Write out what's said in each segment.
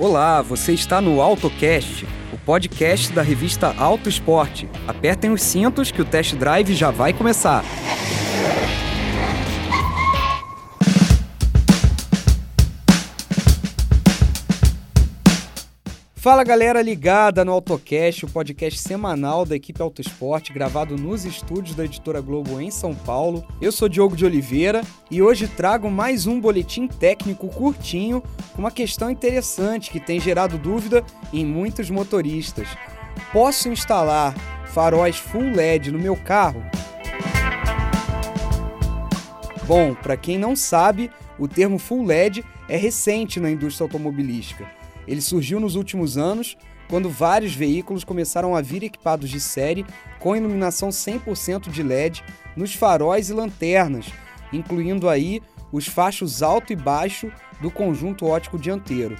Olá, você está no AutoCast, o podcast da revista Auto Esporte. Apertem os cintos que o test drive já vai começar. Fala galera ligada no AutoCast, o podcast semanal da equipe Auto Esporte, gravado nos estúdios da Editora Globo em São Paulo. Eu sou Diogo de Oliveira e hoje trago mais um boletim técnico curtinho com uma questão interessante que tem gerado dúvida em muitos motoristas. Posso instalar faróis full LED no meu carro? Bom, para quem não sabe, o termo full LED é recente na indústria automobilística. Ele surgiu nos últimos anos, quando vários veículos começaram a vir equipados de série com iluminação 100% de LED nos faróis e lanternas, incluindo aí os fachos alto e baixo do conjunto ótico dianteiro.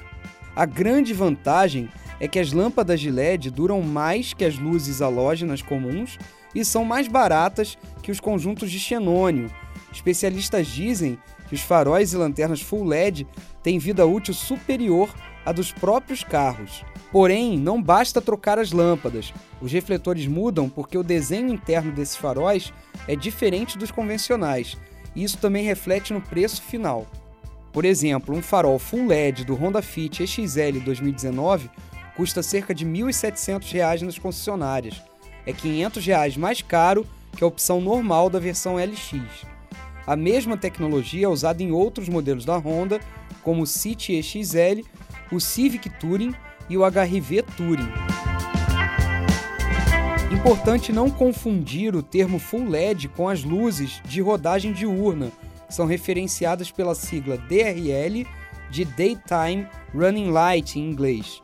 A grande vantagem é que as lâmpadas de LED duram mais que as luzes halógenas comuns e são mais baratas que os conjuntos de xenônio. Especialistas dizem que os faróis e lanternas full LED têm vida útil superior a dos próprios carros. Porém, não basta trocar as lâmpadas. Os refletores mudam porque o desenho interno desses faróis é diferente dos convencionais, e isso também reflete no preço final. Por exemplo, um farol Full LED do Honda Fit EXL 2019 custa cerca de R$ 1.700 nas concessionárias. É 500 reais mais caro que a opção normal da versão LX. A mesma tecnologia é usada em outros modelos da Honda, como o City EXL o Civic Touring e o HRV Touring. Importante não confundir o termo Full LED com as luzes de rodagem diurna, são referenciadas pela sigla DRL de Daytime Running Light em inglês.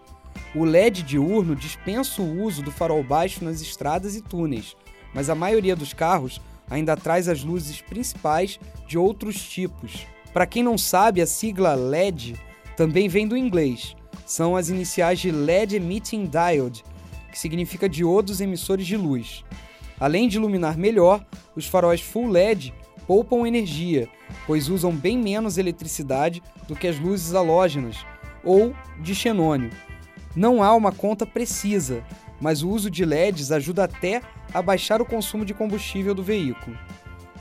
O LED diurno dispensa o uso do farol baixo nas estradas e túneis, mas a maioria dos carros ainda traz as luzes principais de outros tipos. Para quem não sabe, a sigla LED também vem do inglês. São as iniciais de LED Emitting Diode, que significa diodos emissores de luz. Além de iluminar melhor, os faróis Full LED poupam energia, pois usam bem menos eletricidade do que as luzes halógenas ou de xenônio. Não há uma conta precisa, mas o uso de LEDs ajuda até a baixar o consumo de combustível do veículo.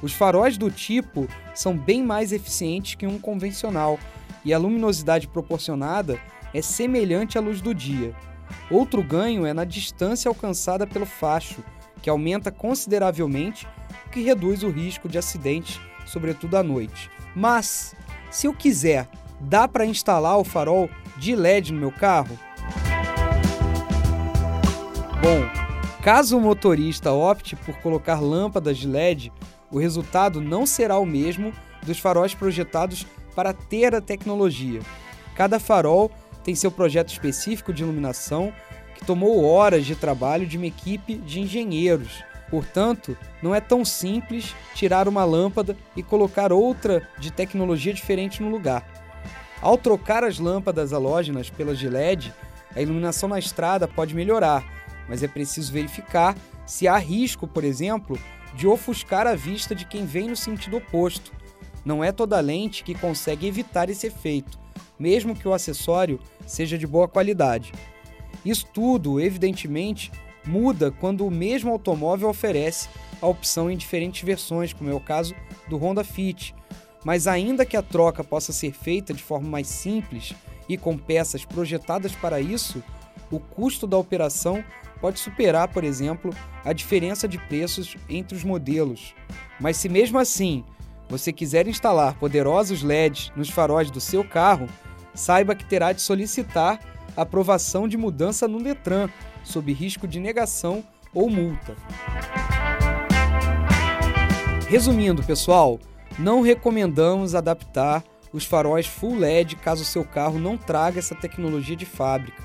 Os faróis do tipo são bem mais eficientes que um convencional, e a luminosidade proporcionada é semelhante à luz do dia. Outro ganho é na distância alcançada pelo facho, que aumenta consideravelmente, o que reduz o risco de acidentes, sobretudo à noite. Mas, se eu quiser, dá para instalar o farol de LED no meu carro? Bom, caso o motorista opte por colocar lâmpadas de LED, o resultado não será o mesmo dos faróis projetados para ter a tecnologia. Cada farol tem seu projeto específico de iluminação que tomou horas de trabalho de uma equipe de engenheiros. Portanto, não é tão simples tirar uma lâmpada e colocar outra de tecnologia diferente no lugar. Ao trocar as lâmpadas halógenas pelas de LED, a iluminação na estrada pode melhorar, mas é preciso verificar se há risco, por exemplo, de ofuscar a vista de quem vem no sentido oposto não é toda lente que consegue evitar esse efeito, mesmo que o acessório seja de boa qualidade. Isso tudo, evidentemente, muda quando o mesmo automóvel oferece a opção em diferentes versões, como é o caso do Honda Fit. Mas ainda que a troca possa ser feita de forma mais simples e com peças projetadas para isso, o custo da operação pode superar, por exemplo, a diferença de preços entre os modelos. Mas se mesmo assim você quiser instalar poderosos LEDs nos faróis do seu carro, saiba que terá de solicitar aprovação de mudança no Detran, sob risco de negação ou multa. Resumindo, pessoal, não recomendamos adaptar os faróis Full LED caso seu carro não traga essa tecnologia de fábrica.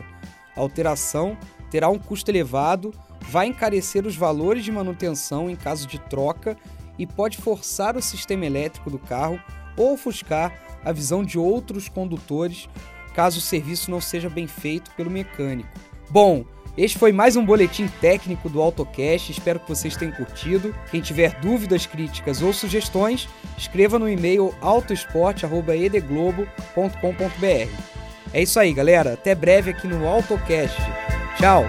A alteração terá um custo elevado, vai encarecer os valores de manutenção em caso de troca e pode forçar o sistema elétrico do carro ou ofuscar a visão de outros condutores caso o serviço não seja bem feito pelo mecânico. Bom, este foi mais um boletim técnico do AutoCast, espero que vocês tenham curtido. Quem tiver dúvidas, críticas ou sugestões, escreva no e-mail autoesporte.edeglobo.com.br. É isso aí, galera. Até breve aqui no AutoCast. Tchau!